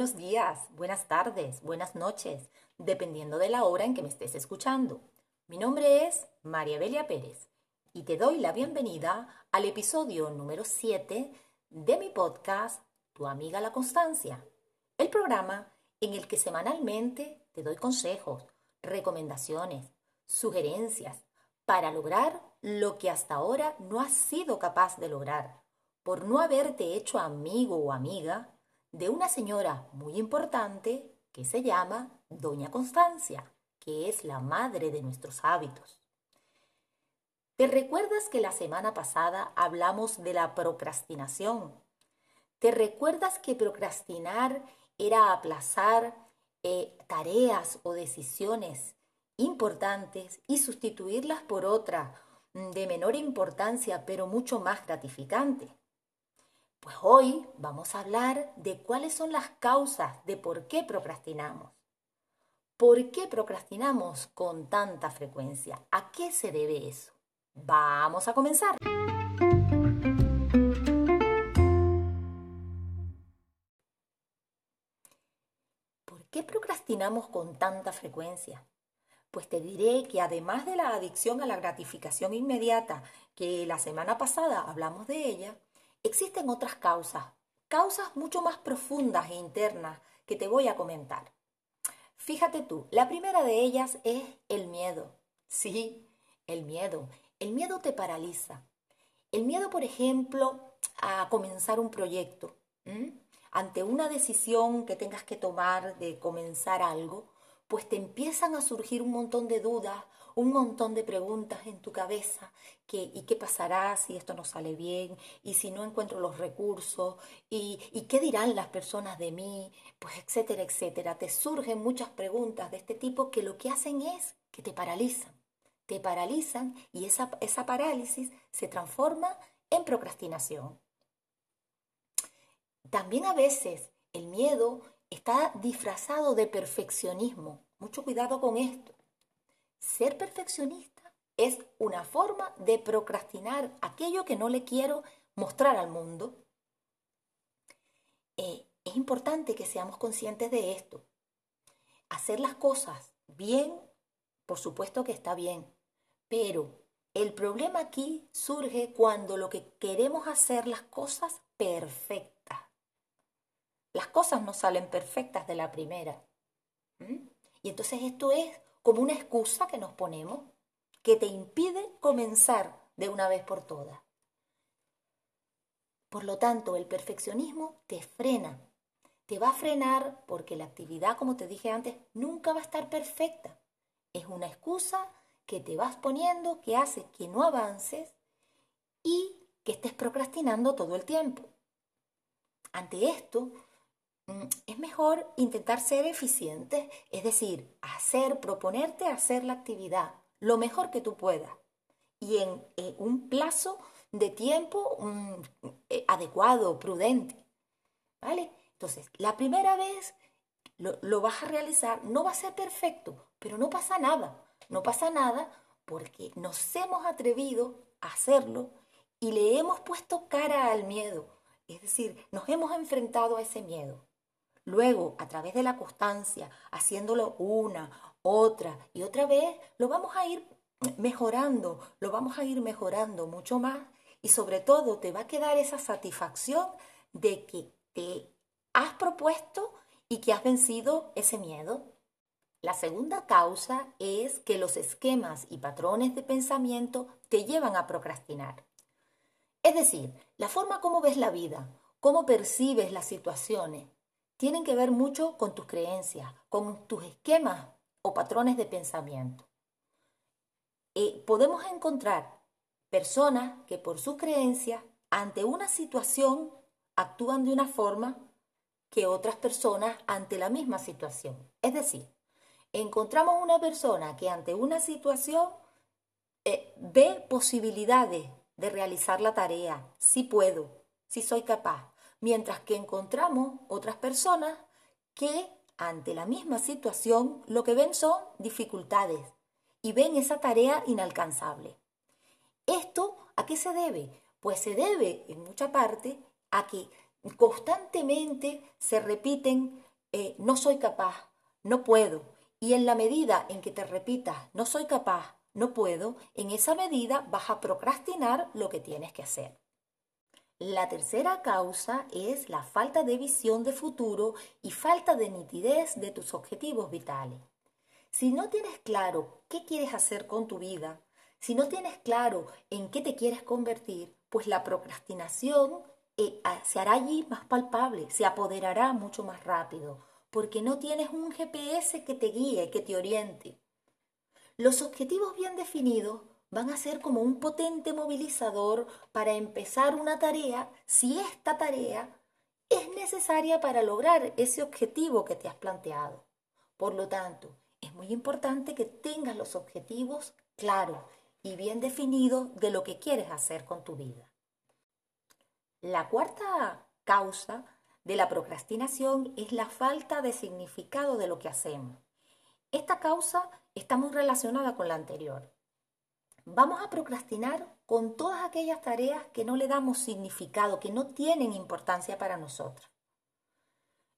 buenos días, buenas tardes, buenas noches, dependiendo de la hora en que me estés escuchando. Mi nombre es María Belia Pérez y te doy la bienvenida al episodio número 7 de mi podcast Tu amiga la Constancia, el programa en el que semanalmente te doy consejos, recomendaciones, sugerencias para lograr lo que hasta ahora no has sido capaz de lograr por no haberte hecho amigo o amiga de una señora muy importante que se llama Doña Constancia, que es la madre de nuestros hábitos. ¿Te recuerdas que la semana pasada hablamos de la procrastinación? ¿Te recuerdas que procrastinar era aplazar eh, tareas o decisiones importantes y sustituirlas por otra mm, de menor importancia pero mucho más gratificante? Pues hoy vamos a hablar de cuáles son las causas de por qué procrastinamos. ¿Por qué procrastinamos con tanta frecuencia? ¿A qué se debe eso? Vamos a comenzar. ¿Por qué procrastinamos con tanta frecuencia? Pues te diré que además de la adicción a la gratificación inmediata, que la semana pasada hablamos de ella, Existen otras causas, causas mucho más profundas e internas que te voy a comentar. Fíjate tú, la primera de ellas es el miedo. Sí, el miedo. El miedo te paraliza. El miedo, por ejemplo, a comenzar un proyecto. Ante una decisión que tengas que tomar de comenzar algo, pues te empiezan a surgir un montón de dudas, un montón de preguntas en tu cabeza, que, ¿y qué pasará si esto no sale bien? ¿Y si no encuentro los recursos? ¿Y, ¿Y qué dirán las personas de mí? Pues etcétera, etcétera. Te surgen muchas preguntas de este tipo que lo que hacen es que te paralizan. Te paralizan y esa, esa parálisis se transforma en procrastinación. También a veces el miedo está disfrazado de perfeccionismo. Mucho cuidado con esto. Ser perfeccionista es una forma de procrastinar aquello que no le quiero mostrar al mundo. Eh, es importante que seamos conscientes de esto. Hacer las cosas bien, por supuesto que está bien, pero el problema aquí surge cuando lo que queremos hacer las cosas perfectas. Las cosas no salen perfectas de la primera. Y entonces esto es como una excusa que nos ponemos que te impide comenzar de una vez por todas. Por lo tanto, el perfeccionismo te frena. Te va a frenar porque la actividad, como te dije antes, nunca va a estar perfecta. Es una excusa que te vas poniendo que hace que no avances y que estés procrastinando todo el tiempo. Ante esto, es mejor intentar ser eficiente, es decir, hacer, proponerte hacer la actividad lo mejor que tú puedas y en un plazo de tiempo mm, eh, adecuado, prudente. ¿Vale? Entonces, la primera vez lo, lo vas a realizar, no va a ser perfecto, pero no pasa nada, no pasa nada porque nos hemos atrevido a hacerlo y le hemos puesto cara al miedo, es decir, nos hemos enfrentado a ese miedo. Luego, a través de la constancia, haciéndolo una, otra y otra vez, lo vamos a ir mejorando, lo vamos a ir mejorando mucho más y sobre todo te va a quedar esa satisfacción de que te has propuesto y que has vencido ese miedo. La segunda causa es que los esquemas y patrones de pensamiento te llevan a procrastinar. Es decir, la forma como ves la vida, cómo percibes las situaciones, tienen que ver mucho con tus creencias, con tus esquemas o patrones de pensamiento. Eh, podemos encontrar personas que por sus creencias ante una situación actúan de una forma que otras personas ante la misma situación. Es decir, encontramos una persona que ante una situación eh, ve posibilidades de realizar la tarea, si puedo, si soy capaz, mientras que encontramos otras personas que ante la misma situación lo que ven son dificultades y ven esa tarea inalcanzable. ¿Esto a qué se debe? Pues se debe en mucha parte a que constantemente se repiten eh, no soy capaz, no puedo, y en la medida en que te repitas no soy capaz, no puedo, en esa medida vas a procrastinar lo que tienes que hacer. La tercera causa es la falta de visión de futuro y falta de nitidez de tus objetivos vitales. Si no tienes claro qué quieres hacer con tu vida, si no tienes claro en qué te quieres convertir, pues la procrastinación eh, se hará allí más palpable, se apoderará mucho más rápido, porque no tienes un GPS que te guíe, que te oriente. Los objetivos bien definidos van a ser como un potente movilizador para empezar una tarea si esta tarea es necesaria para lograr ese objetivo que te has planteado. Por lo tanto, es muy importante que tengas los objetivos claros y bien definidos de lo que quieres hacer con tu vida. La cuarta causa de la procrastinación es la falta de significado de lo que hacemos. Esta causa está muy relacionada con la anterior. Vamos a procrastinar con todas aquellas tareas que no le damos significado, que no tienen importancia para nosotros.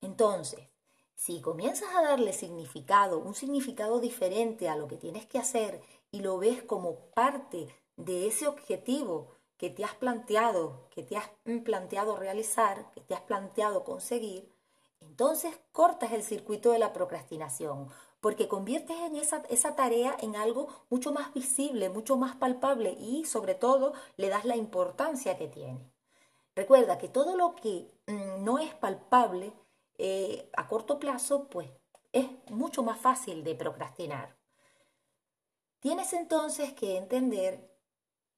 Entonces, si comienzas a darle significado, un significado diferente a lo que tienes que hacer y lo ves como parte de ese objetivo que te has planteado, que te has planteado realizar, que te has planteado conseguir, entonces cortas el circuito de la procrastinación, porque conviertes en esa, esa, tarea en algo mucho más visible, mucho más palpable y sobre todo le das la importancia que tiene. Recuerda que todo lo que mm, no es palpable eh, a corto plazo, pues es mucho más fácil de procrastinar. Tienes entonces que entender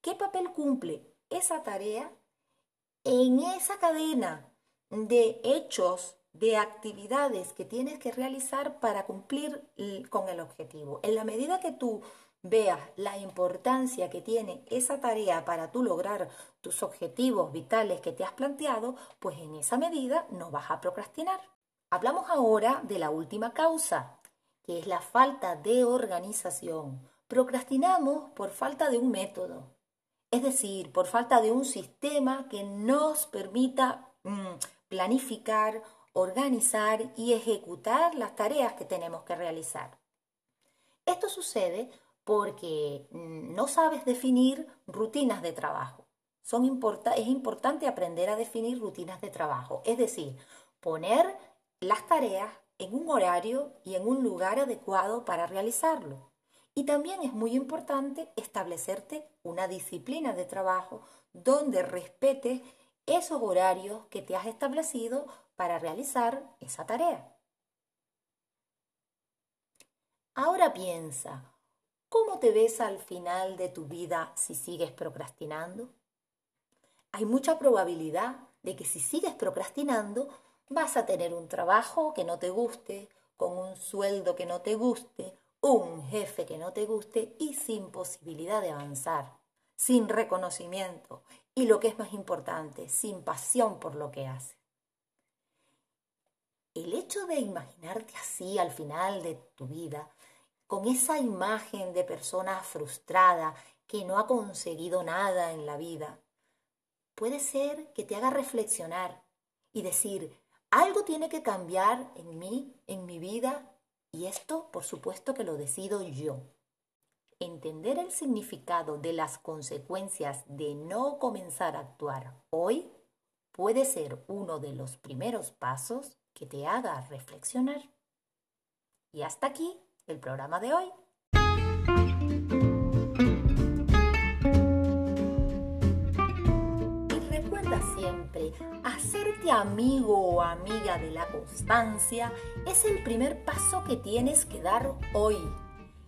qué papel cumple esa tarea en esa cadena de hechos de actividades que tienes que realizar para cumplir con el objetivo. En la medida que tú veas la importancia que tiene esa tarea para tú lograr tus objetivos vitales que te has planteado, pues en esa medida no vas a procrastinar. Hablamos ahora de la última causa, que es la falta de organización. Procrastinamos por falta de un método, es decir, por falta de un sistema que nos permita mm, planificar organizar y ejecutar las tareas que tenemos que realizar. Esto sucede porque mm, no sabes definir rutinas de trabajo. Es importante aprender a definir rutinas de trabajo, es decir, poner las tareas en un horario y en un lugar adecuado para realizarlo. Y también es muy importante establecerte una disciplina de trabajo donde respetes esos horarios que te has establecido para realizar esa tarea. Ahora piensa, ¿cómo te ves al final de tu vida si sigues procrastinando? Hay mucha probabilidad de que si sigues procrastinando vas a tener un trabajo que no te guste, con un sueldo que no te guste, un jefe que no te guste y sin posibilidad de avanzar, sin reconocimiento y lo que es más importante, sin pasión por lo que haces el hecho de imaginarte así al final de tu vida, con esa imagen de persona frustrada que no ha conseguido nada en la vida, puede ser que te haga reflexionar y decir, algo tiene que cambiar en mí, en mi vida, y esto por supuesto que lo decido yo. Entender el significado de las consecuencias de no comenzar a actuar hoy puede ser uno de los primeros pasos que te haga reflexionar. Y hasta aquí el programa de hoy. Y recuerda siempre, hacerte amigo o amiga de la constancia es el primer paso que tienes que dar hoy.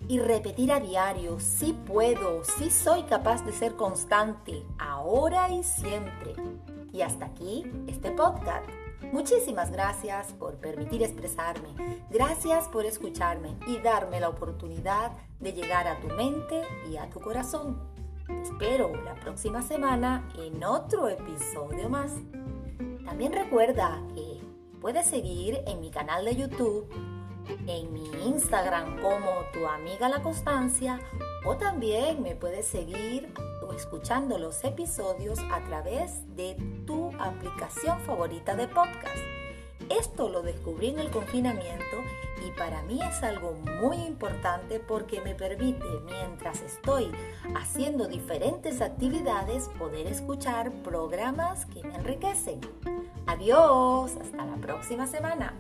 Y repetir a diario, si puedo, si soy capaz de ser constante, ahora y siempre. Y hasta aquí este podcast. Muchísimas gracias por permitir expresarme. Gracias por escucharme y darme la oportunidad de llegar a tu mente y a tu corazón. Espero la próxima semana en otro episodio más. También recuerda que puedes seguir en mi canal de YouTube, en mi Instagram como tu amiga la constancia o también me puedes seguir escuchando los episodios a través de tu aplicación favorita de podcast. Esto lo descubrí en el confinamiento y para mí es algo muy importante porque me permite, mientras estoy haciendo diferentes actividades, poder escuchar programas que me enriquecen. Adiós, hasta la próxima semana.